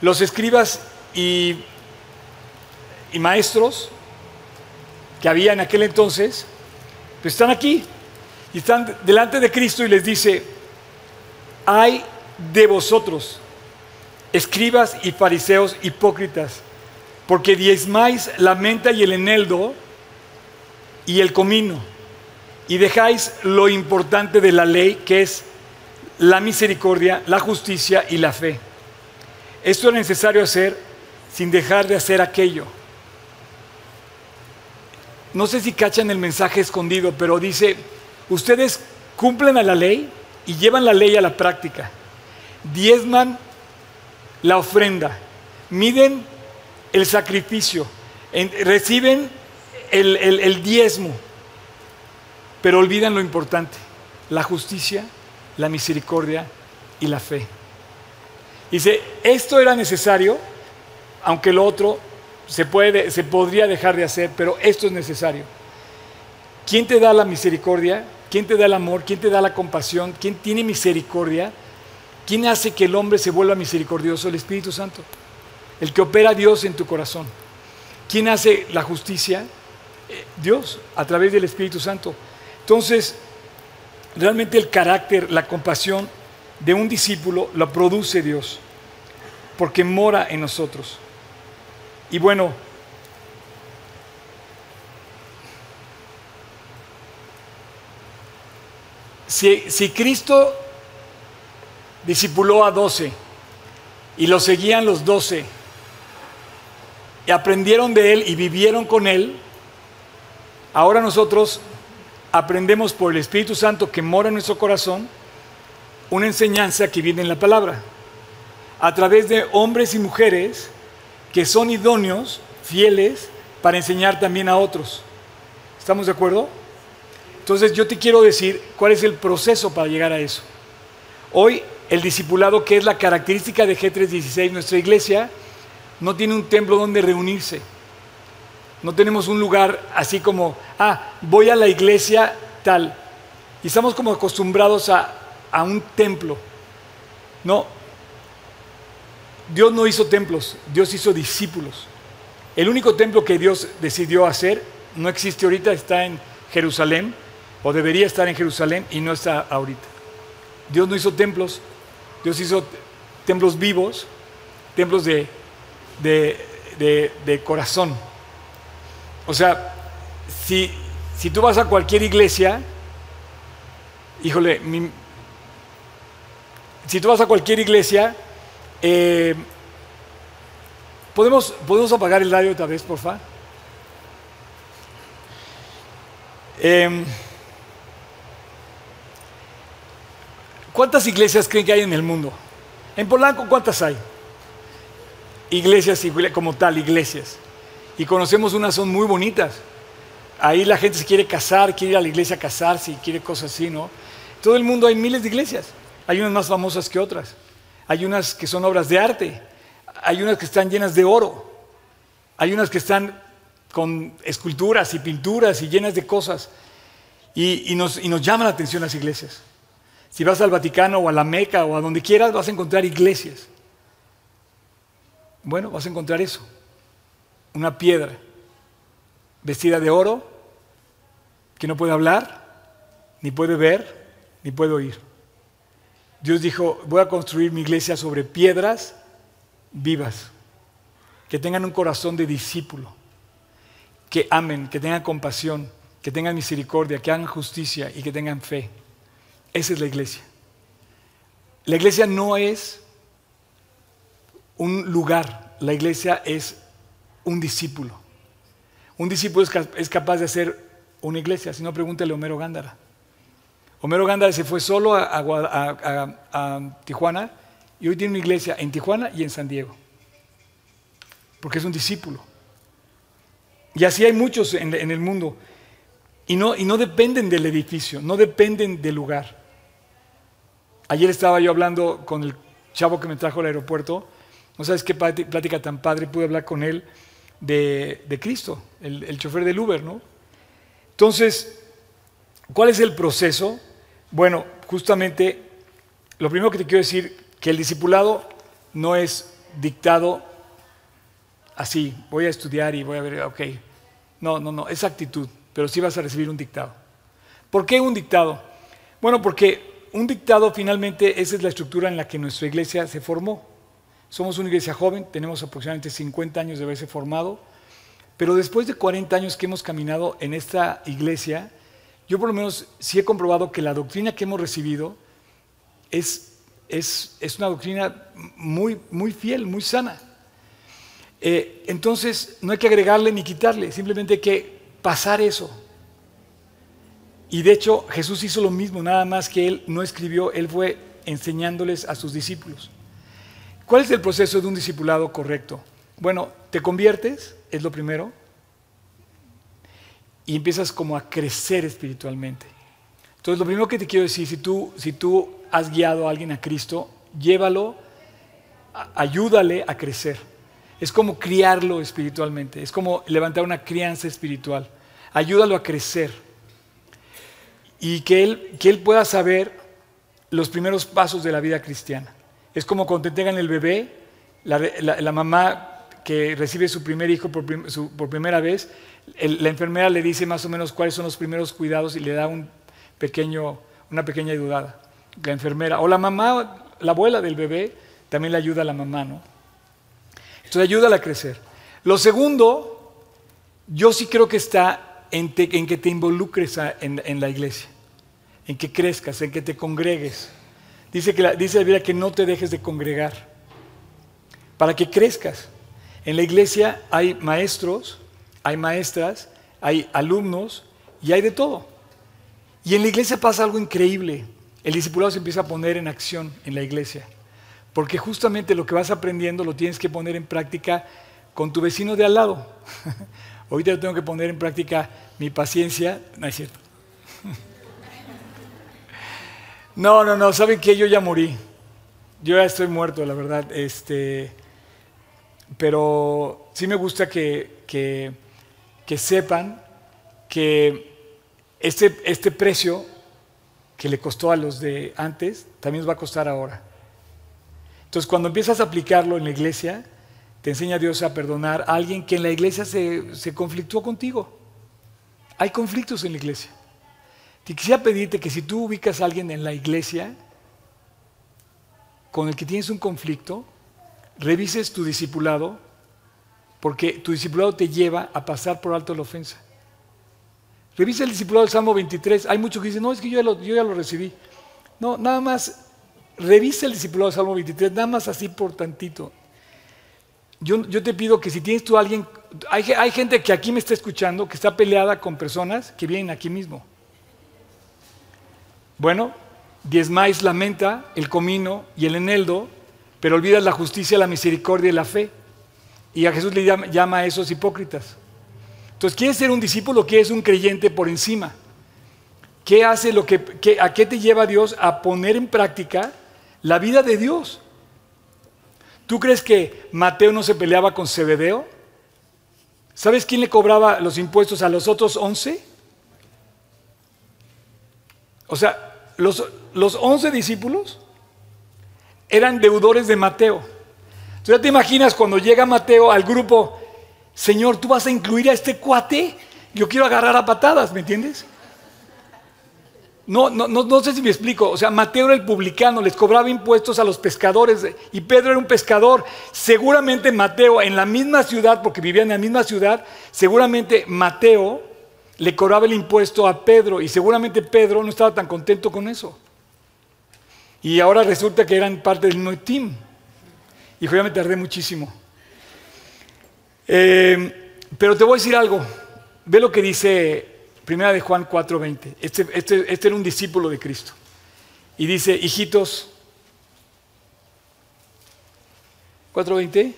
Los escribas y, y maestros que había en aquel entonces, pues están aquí y están delante de Cristo y les dice, hay de vosotros, escribas y fariseos hipócritas, porque diezmáis la menta y el eneldo y el comino, y dejáis lo importante de la ley, que es la misericordia, la justicia y la fe. Esto es necesario hacer sin dejar de hacer aquello. No sé si cachan el mensaje escondido, pero dice, ustedes cumplen a la ley y llevan la ley a la práctica. Diezman la ofrenda, miden el sacrificio, reciben el, el diezmo, pero olvidan lo importante, la justicia, la misericordia y la fe. Dice, esto era necesario, aunque lo otro se, puede, se podría dejar de hacer, pero esto es necesario. ¿Quién te da la misericordia? ¿Quién te da el amor? ¿Quién te da la compasión? ¿Quién tiene misericordia? ¿Quién hace que el hombre se vuelva misericordioso? El Espíritu Santo, el que opera Dios en tu corazón. ¿Quién hace la justicia? Eh, Dios, a través del Espíritu Santo. Entonces, realmente el carácter, la compasión de un discípulo la produce Dios, porque mora en nosotros. Y bueno, si, si Cristo discipuló a doce y lo seguían los doce y aprendieron de él y vivieron con él, ahora nosotros aprendemos por el Espíritu Santo que mora en nuestro corazón una enseñanza que viene en la palabra, a través de hombres y mujeres que son idóneos, fieles, para enseñar también a otros. ¿Estamos de acuerdo? Entonces yo te quiero decir cuál es el proceso para llegar a eso. Hoy el discipulado, que es la característica de G316, nuestra iglesia, no tiene un templo donde reunirse. No tenemos un lugar así como, ah, voy a la iglesia tal. Y estamos como acostumbrados a, a un templo. No, Dios no hizo templos, Dios hizo discípulos. El único templo que Dios decidió hacer no existe ahorita, está en Jerusalén, o debería estar en Jerusalén y no está ahorita. Dios no hizo templos, Dios hizo templos vivos, templos de, de, corazón. O sea, si, si, tú vas a cualquier iglesia, híjole, si tú vas a cualquier iglesia, eh, ¿podemos, ¿Podemos apagar el radio otra vez, por favor? Em, ¿Cuántas iglesias creen que hay en el mundo? En Polanco, ¿cuántas hay? Iglesias como tal, iglesias. Y conocemos unas, son muy bonitas. Ahí la gente se quiere casar, quiere ir a la iglesia a casarse, quiere cosas así, ¿no? Todo el mundo hay miles de iglesias. Hay unas más famosas que otras. Hay unas que son obras de arte. Hay unas que están llenas de oro. Hay unas que están con esculturas y pinturas y llenas de cosas. Y, nos, y nos llama la atención las iglesias. Si vas al Vaticano o a la Meca o a donde quieras, vas a encontrar iglesias. Bueno, vas a encontrar eso. Una piedra vestida de oro que no puede hablar, ni puede ver, ni puede oír. Dios dijo, voy a construir mi iglesia sobre piedras vivas, que tengan un corazón de discípulo, que amen, que tengan compasión, que tengan misericordia, que hagan justicia y que tengan fe. Esa es la iglesia. La iglesia no es un lugar, la iglesia es un discípulo. Un discípulo es, capaz de hacer una iglesia, si no pregúntale a Homero Gándara. Homero Gándara se fue solo a, Tijuana y hoy tiene una iglesia en Tijuana y en San Diego, porque es un discípulo. Y así hay muchos en, el mundo. Y no, dependen del edificio, no dependen del lugar. Ayer estaba yo hablando con el chavo que me trajo al aeropuerto. No sabes qué plática tan padre pude hablar con él de, Cristo, el, el chofer del Uber, ¿no? Entonces, ¿cuál es el proceso? Bueno, justamente lo primero que te quiero decir, que el discipulado no es dictado así, voy a estudiar y voy a ver, ok. No, no, no, es actitud, pero sí vas a recibir un dictado. ¿Por qué un dictado? Bueno, porque un dictado finalmente, esa es la estructura en la que nuestra iglesia se formó. Somos una iglesia joven, tenemos aproximadamente 50 años de haberse formado, pero después de 40 años que hemos caminado en esta iglesia, yo por lo menos sí he comprobado que la doctrina que hemos recibido es, es, es una doctrina muy, muy fiel, muy sana. Eh, entonces no hay que agregarle ni quitarle, simplemente hay que pasar eso. Y de hecho Jesús hizo lo mismo, nada más que él no escribió, él fue enseñándoles a sus discípulos. ¿Cuál es el proceso de un discipulado correcto? Bueno, te conviertes, es lo primero, y empiezas como a crecer espiritualmente. Entonces, lo primero que te quiero decir, si tú, si tú has guiado a alguien a Cristo, llévalo, ayúdale a crecer. Es como criarlo espiritualmente, es como levantar una crianza espiritual. Ayúdalo a crecer y que él, que él pueda saber los primeros pasos de la vida cristiana. Es como cuando te entregan el bebé, la, mamá que recibe su primer hijo por, primera vez, la enfermera le dice más o menos cuáles son los primeros cuidados y le da un pequeño, una pequeña ayudada. La enfermera, o la mamá, la abuela del bebé, también le ayuda a la mamá, ¿no? Entonces ayúdala a crecer. Lo segundo, yo sí creo que está en, que te involucres en, la iglesia, en que crezcas, en que te congregues. Dice, que la, dice la Biblia que no te dejes de congregar, para que crezcas. En la iglesia hay maestros, hay maestras, hay alumnos y hay de todo. Y en la iglesia pasa algo increíble. El discipulado se empieza a poner en acción en la iglesia. Porque justamente lo que vas aprendiendo lo tienes que poner en práctica con tu vecino de al lado. Ahorita tengo que poner en práctica mi paciencia. No es cierto. No, no, no, ¿saben qué? Yo ya morí. Yo ya estoy muerto, la verdad. Este, pero sí me gusta que, que, sepan que este, este precio que le costó a los de antes, también va a costar ahora. Entonces, cuando empiezas a aplicarlo en la iglesia, te enseña Dios a perdonar a alguien que en la iglesia se, se conflictuó contigo. Hay conflictos en la iglesia. Te quisiera pedirte que si tú ubicas a alguien en la iglesia con el que tienes un conflicto, revises tu discipulado, porque tu discipulado te lleva a pasar por alto la ofensa. Revisa el discipulado del Salmo 23. Hay muchos que dicen, no, es que yo yo ya lo recibí. No, nada más Revisa el discipulado de Salmo 23, nada más así por tantito. Yo, te pido que si tienes tú alguien, hay, hay, gente que aquí me está escuchando, que está peleada con personas que vienen aquí mismo. Bueno, diezmáis la menta, el comino y el eneldo, pero olvidas la justicia, la misericordia y la fe. Y a Jesús le llama, a esos hipócritas. Entonces, ¿quieres ser un discípulo? ¿Quieres un creyente por encima? ¿Qué hace lo que, a qué te lleva Dios a poner en práctica la vida de Dios. ¿Tú crees que Mateo no se peleaba con Zebedeo? ¿Sabes quién le cobraba los impuestos a los otros once? O sea, los, los once discípulos eran deudores de Mateo. ¿Tú ya te imaginas cuando llega Mateo al grupo, Señor, tú vas a incluir a este cuate? Yo quiero agarrar a patadas, ¿me entiendes? No, no, no, sé si me explico. O sea, Mateo era el publicano, les cobraba impuestos a los pescadores y Pedro era un pescador. Seguramente Mateo, en la misma ciudad, porque vivía en la misma ciudad, seguramente Mateo le cobraba el impuesto a Pedro y seguramente Pedro no estaba tan contento con eso. Y ahora resulta que eran parte del mismo team. Y ya me tardé muchísimo. Eh, pero te voy a decir algo. Ve lo que dice Primera de Juan 4:20. Este, este, este, era un discípulo de Cristo. Y dice, hijitos, 4:20.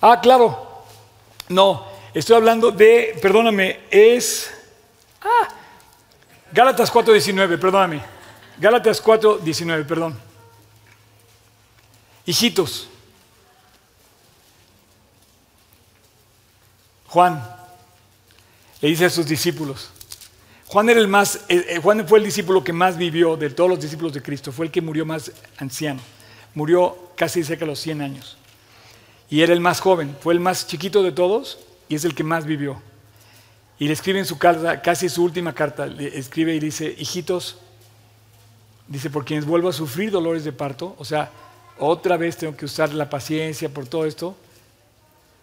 Ah, claro. No, estoy hablando de, perdóname, es... Gálatas 4:19, perdóname. Gálatas 4:19, perdón. Hijitos. Juan le dice a sus discípulos. Juan, era el más, eh, eh, Juan fue el discípulo que más vivió de todos los discípulos de Cristo, fue el que murió más anciano, murió casi cerca de los 100 años. Y era el más joven, fue el más chiquito de todos y es el que más vivió. Y le escribe en su carta, casi su última carta, le escribe y dice, hijitos, dice, por quienes vuelvo a sufrir dolores de parto, o sea, otra vez tengo que usar la paciencia por todo esto,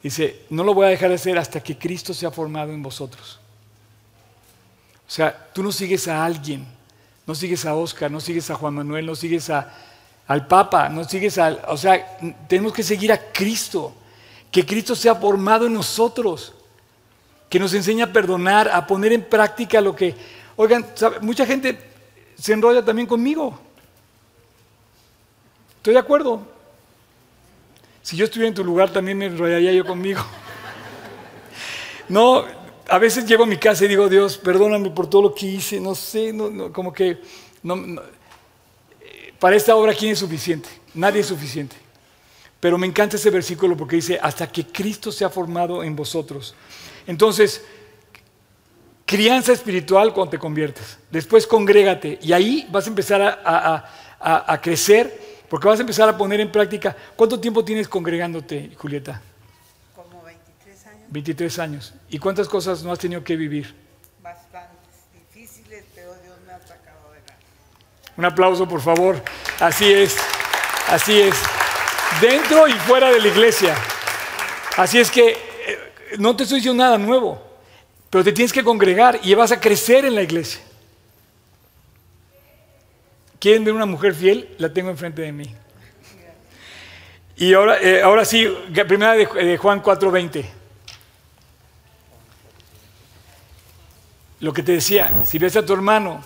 dice, no lo voy a dejar de hacer hasta que Cristo sea formado en vosotros. O sea, tú no sigues a alguien, no sigues a Oscar, no sigues a Juan Manuel, no sigues al Papa, no sigues al... O sea, tenemos que seguir a Cristo, que Cristo sea formado en nosotros que nos enseña a perdonar, a poner en práctica lo que... Oigan, mucha gente se enrolla también conmigo. Estoy de acuerdo. Si yo estuviera en tu lugar, también me enrollaría yo conmigo. No, a veces llego a mi casa y digo, Dios, perdóname por todo lo que hice, no sé, como que para esta obra, ¿quién es suficiente? Nadie es suficiente. Pero me encanta ese versículo porque dice, hasta que Cristo sea formado en vosotros. Entonces, crianza espiritual cuando te conviertes. Después congrégate y ahí vas a empezar a, crecer porque vas a empezar a poner en práctica. ¿Cuánto tiempo tienes congregándote, Julieta? Como 23 años. 23 años. ¿Y cuántas cosas no has tenido que vivir? Bastantes, difíciles, pero Dios me ha sacado adelante. Un aplauso, por favor. Así es, así es. Dentro y fuera de la iglesia. Así es que no te estoy diciendo nada nuevo, pero te tienes que congregar y vas a crecer en la iglesia. ¿Quieren ver una mujer fiel? La tengo enfrente de mí. Y ahora, eh, ahora sí, primera de, de Juan 4:20. Lo que te decía, si ves a tu hermano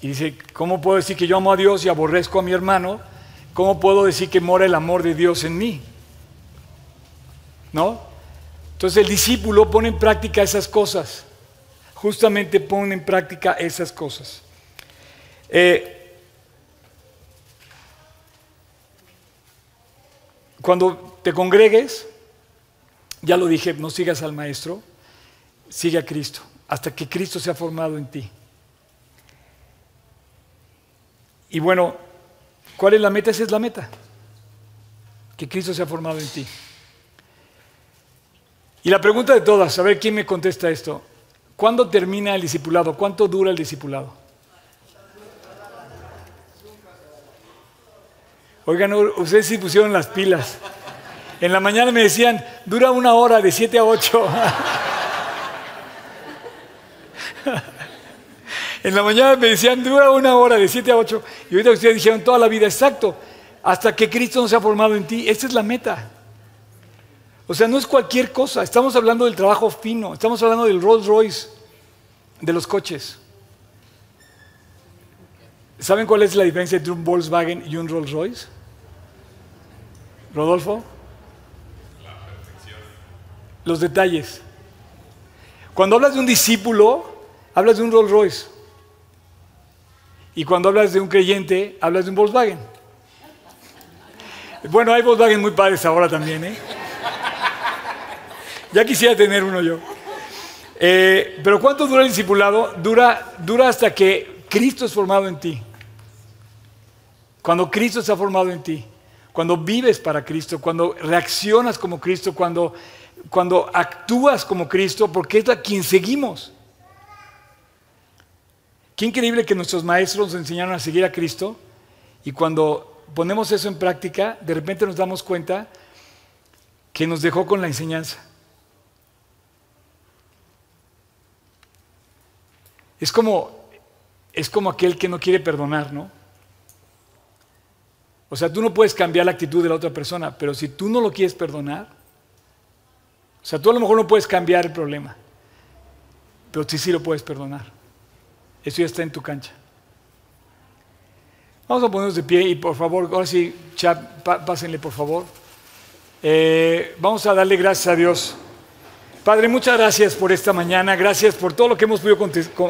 y dice, ¿cómo puedo decir que yo amo a Dios y aborrezco a mi hermano? ¿Cómo puedo decir que mora el amor de Dios en mí? ¿No? Entonces el discípulo pone en práctica esas cosas. Justamente pone en práctica esas cosas. Eh, cuando te congregues, ya lo dije, no sigas al maestro, sigue a Cristo, hasta que Cristo se ha formado en ti. Y bueno, ¿cuál es la meta? Esa es la meta, que Cristo se ha formado en ti. Y la pregunta de todas, a ver quién me contesta esto. ¿Cuándo termina el discipulado? ¿Cuánto dura el discipulado? Oigan, ustedes sí pusieron las pilas. En la mañana me decían, dura una hora de 7 a 8. en la mañana me decían, dura una hora de 7 a 8. Y ahorita ustedes dijeron toda la vida, exacto, hasta que Cristo no se ha formado en ti. Esa es la meta. O sea, no es cualquier cosa. Estamos hablando del trabajo fino. Estamos hablando del Rolls Royce, de los coches. ¿Saben cuál es la diferencia entre un Volkswagen y un Rolls Royce? Rodolfo. Los detalles. Cuando hablas de un discípulo, hablas de un Rolls Royce. Y cuando hablas de un creyente, hablas de un Volkswagen. Bueno, hay Volkswagen muy padres ahora también, ¿eh? Ya quisiera tener uno yo. Eh, pero ¿cuánto dura el discipulado? Dura, hasta que Cristo es formado en ti. Cuando Cristo ha formado en ti. Cuando vives para Cristo, cuando reaccionas como Cristo, cuando, cuando actúas como Cristo, porque es a quien seguimos. Qué increíble que nuestros maestros nos enseñaron a seguir a Cristo y cuando ponemos eso en práctica, de repente nos damos cuenta que nos dejó con la enseñanza. Es como, es como aquel que no quiere perdonar, ¿no? O sea, tú no puedes cambiar la actitud de la otra persona, pero si tú no lo quieres perdonar, o sea, tú a lo mejor no puedes cambiar el problema, pero sí sí lo puedes perdonar. Eso ya está en tu cancha. Vamos a ponernos de pie y por favor, ahora sí, chat, pásenle por favor. Eh, vamos a darle gracias a Dios. Padre, muchas gracias por esta mañana, gracias por todo lo que hemos podido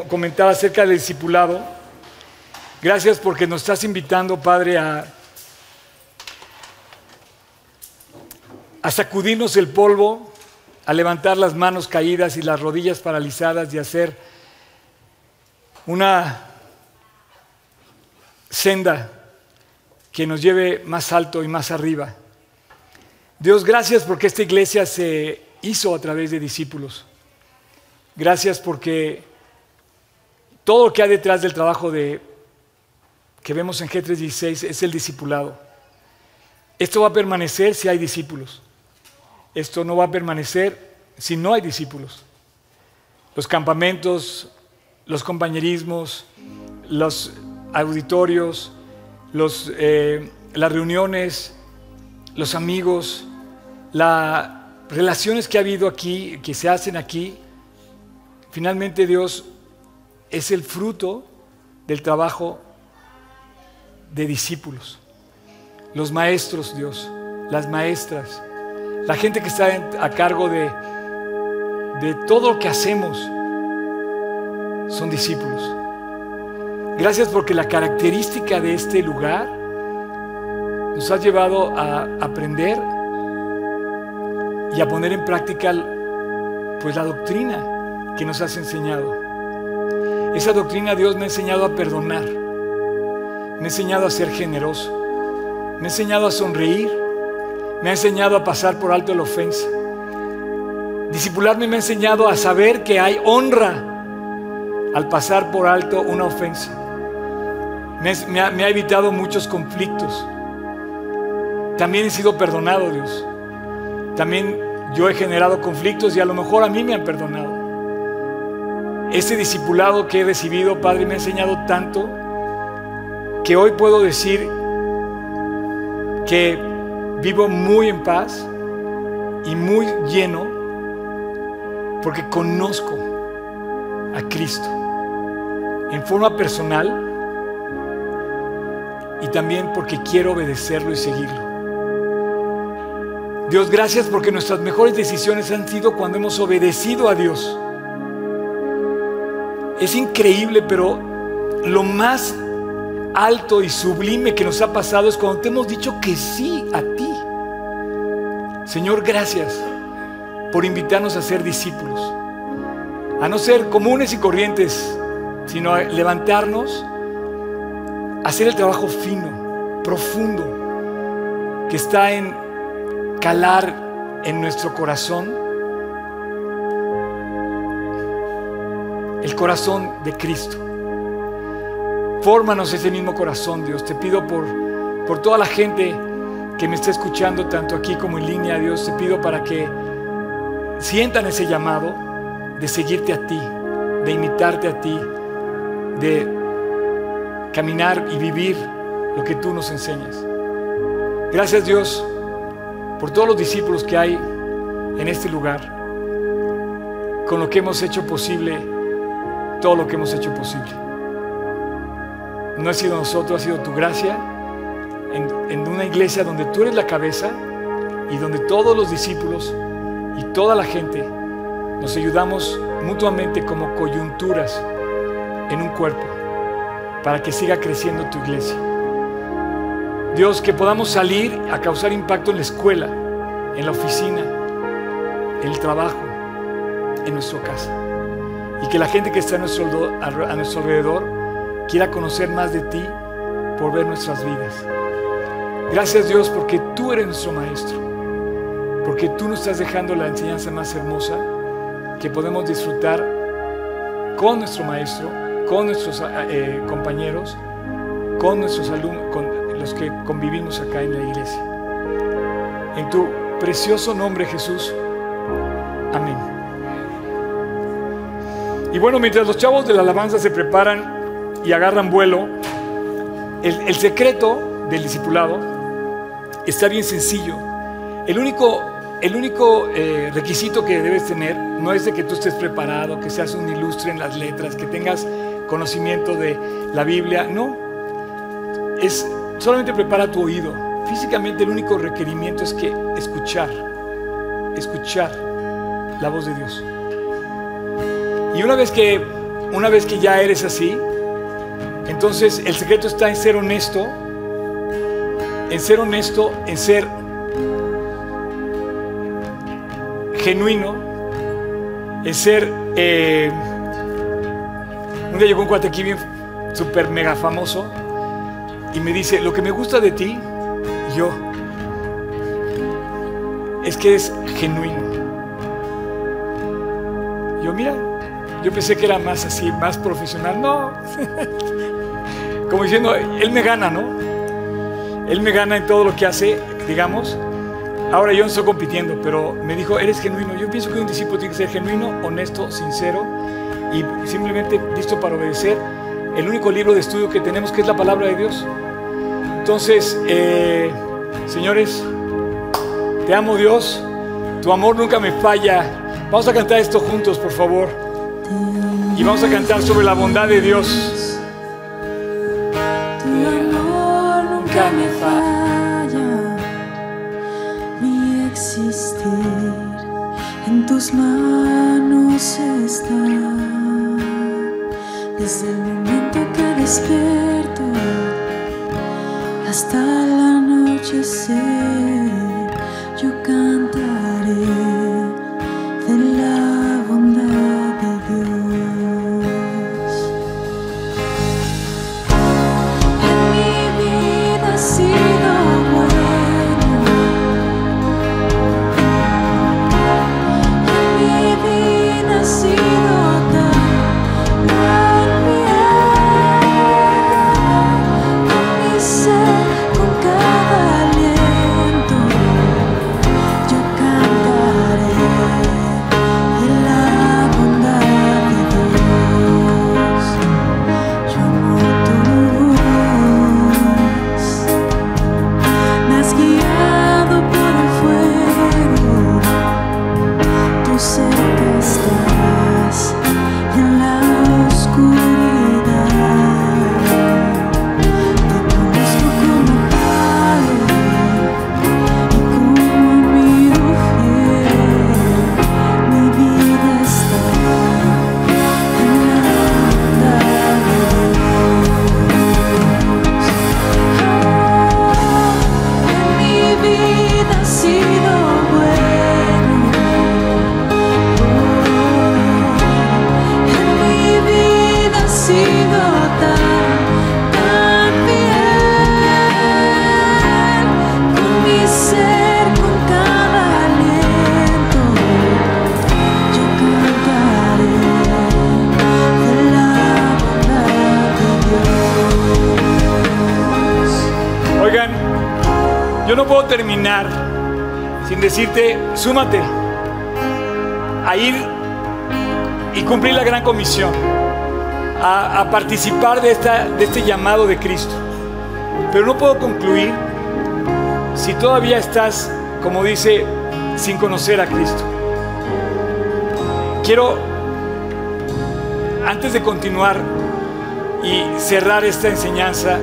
comentar acerca del discipulado. Gracias porque nos estás invitando, Padre, a, a sacudirnos el polvo, a levantar las manos caídas y las rodillas paralizadas y hacer una senda que nos lleve más alto y más arriba. Dios, gracias porque esta iglesia se hizo a través de discípulos. Gracias porque todo lo que hay detrás del trabajo de, que vemos en G316 es el discipulado. Esto va a permanecer si hay discípulos. Esto no va a permanecer si no hay discípulos. Los campamentos, los compañerismos, los auditorios, los, eh, las reuniones, los amigos, las relaciones que ha habido aquí, que se hacen aquí, finalmente Dios es el fruto del trabajo de discípulos. Los maestros, Dios, las maestras, la gente que está a cargo de, de todo lo que hacemos, son discípulos. Gracias porque la característica de este lugar nos ha llevado a aprender y a poner en práctica pues la doctrina que nos has enseñado. Esa doctrina Dios me ha enseñado a perdonar, me ha enseñado a ser generoso, me ha enseñado a sonreír, me ha enseñado a pasar por alto la ofensa. Discipularme me ha enseñado a saber que hay honra al pasar por alto una ofensa. Me, ha, evitado muchos conflictos. También he sido perdonado, Dios. También yo he generado conflictos y a lo mejor a mí me han perdonado. Ese discipulado que he recibido, Padre, me ha enseñado tanto que hoy puedo decir que vivo muy en paz y muy lleno porque conozco a Cristo en forma personal y también porque quiero obedecerlo y seguirlo. Dios, gracias porque nuestras mejores decisiones han sido cuando hemos obedecido a Dios. Es increíble, pero lo más alto y sublime que nos ha pasado es cuando te hemos dicho que sí a ti. Señor, gracias por invitarnos a ser discípulos, a no ser comunes y corrientes, sino a levantarnos hacer el trabajo fino, profundo, que está en calar en nuestro corazón el corazón de Cristo. Fórmanos ese mismo corazón, Dios. Te pido por, por toda la gente que me está escuchando, tanto aquí como en línea, Dios, te pido para que sientan ese llamado de seguirte a ti, de imitarte a ti, de caminar y vivir lo que tú nos enseñas. Gracias Dios por todos los discípulos que hay en este lugar, con lo que hemos hecho posible, todo lo que hemos hecho posible. No ha sido nosotros, ha sido tu gracia en, una iglesia donde tú eres la cabeza y donde todos los discípulos y toda la gente nos ayudamos mutuamente como coyunturas en un cuerpo para que siga creciendo tu iglesia. Dios, que podamos salir a causar impacto en la escuela, en la oficina, en el trabajo, en nuestra casa. Y que la gente que está a nuestro, alrededor quiera conocer más de ti por ver nuestras vidas. Gracias Dios porque tú eres nuestro maestro, porque tú nos estás dejando la enseñanza más hermosa que podemos disfrutar con nuestro maestro con nuestros eh, compañeros, con nuestros alumnos, los que convivimos acá en la iglesia. En tu precioso nombre Jesús. Amén. Y bueno, mientras los chavos de la alabanza se preparan y agarran vuelo, el, secreto del discipulado está bien sencillo. El único el único eh, requisito que debes tener no es de que tú estés preparado, que seas un ilustre en las letras, que tengas conocimiento de la Biblia, no. Es solamente prepara tu oído. Físicamente el único requerimiento es que escuchar, escuchar la voz de Dios. Y una vez que una vez que ya eres así, entonces el secreto está en ser honesto, en ser honesto, en ser genuino, en ser eh, un día llegó un cuate aquí bien súper mega famoso y me dice, lo que me gusta de ti, yo, es que es genuino. Yo, mira, Yo pensé que era más así, más profesional. No. Como diciendo, él me gana, ¿no? Él me gana en todo lo que hace, digamos. Ahora yo no estoy compitiendo, pero me dijo, eres genuino. Yo pienso que un discípulo tiene que ser genuino, honesto, sincero y simplemente listo para obedecer el único libro de estudio que tenemos, que es la palabra de Dios. Entonces, eh, señores, te amo Dios, tu amor nunca me falla. Vamos a cantar esto juntos, por favor. Y vamos a cantar sobre la bondad de Dios. Tu amor nunca me falla, mi existir en tus manos está. Desde el despierto. Hasta el anochecer, súmate a ir y cumplir la gran comisión, a, participar de este llamado de Cristo. Pero no puedo concluir si todavía estás, como dice, sin conocer a Cristo. Quiero, antes de continuar y cerrar esta enseñanza,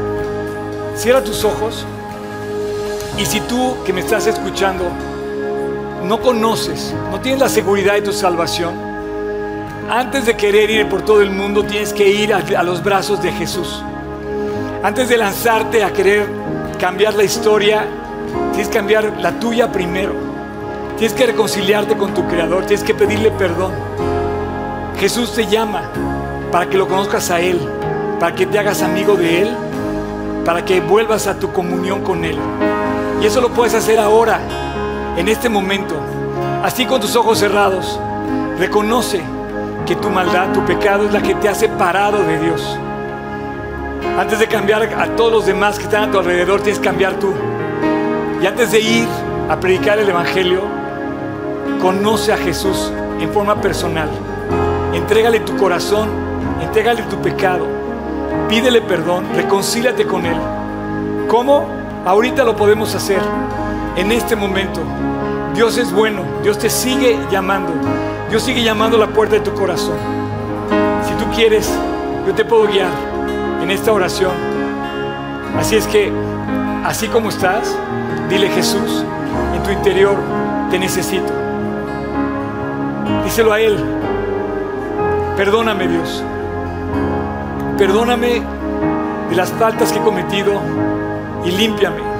Cierra tus ojos y si tú que me estás escuchando no conoces, no tienes la seguridad de tu salvación, antes de querer ir por todo el mundo tienes que ir a, los brazos de Jesús. Antes de lanzarte a querer cambiar la historia, tienes que cambiar la tuya primero. Tienes que reconciliarte con tu Creador, tienes que pedirle perdón. Jesús te llama para que lo conozcas a Él, para que te hagas amigo de Él para que vuelvas a tu comunión con Él. Y eso lo puedes hacer ahora, en este momento, así con tus ojos cerrados. Reconoce que tu maldad, tu pecado es la que te ha separado de Dios. Antes de cambiar a todos los demás que están a tu alrededor, tienes que cambiar tú. Y antes de ir a predicar el Evangelio, conoce a Jesús en forma personal. Entrégale tu corazón, entrégale tu pecado pídele perdón, reconcíliate con Él. ¿Cómo? Ahorita lo podemos hacer, en este momento. Dios es bueno, Dios te sigue llamando, Dios sigue llamando a la puerta de tu corazón. Si tú quieres, yo te puedo guiar en esta oración. Así es que, así como estás, dile Jesús, en tu interior te necesito. Díselo a Él. Perdóname Dios. Perdóname de las faltas que he cometido y límpiame.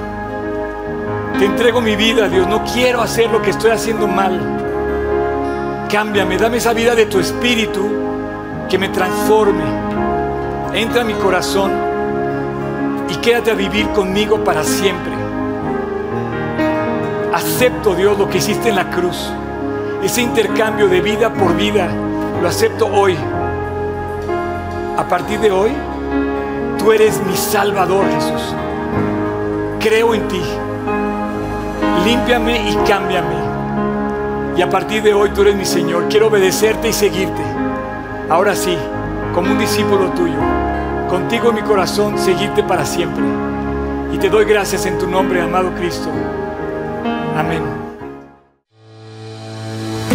Te entrego mi vida, Dios. No quiero hacer lo que estoy haciendo mal. Cámbiame, dame esa vida de tu espíritu que me transforme. Entra a mi corazón y quédate a vivir conmigo para siempre. Acepto, Dios, lo que hiciste en la cruz. Ese intercambio de vida por vida, lo acepto hoy. A partir de hoy, tú eres mi Salvador, Jesús. Creo en ti. Límpiame y cámbiame. Y a partir de hoy tú eres mi Señor. Quiero obedecerte y seguirte. Ahora sí, como un discípulo tuyo, contigo en mi corazón, seguirte para siempre. Y te doy gracias en tu nombre, amado Cristo. Amén.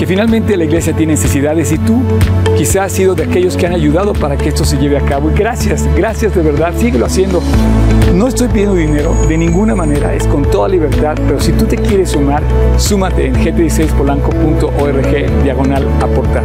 que finalmente la iglesia tiene necesidades y tú quizás has sido de aquellos que han ayudado para que esto se lleve a cabo. Y gracias, gracias de verdad, síguelo haciendo. No estoy pidiendo dinero de ninguna manera, es con toda libertad, pero si tú te quieres sumar, súmate en gt16polanco.org diagonal aportar.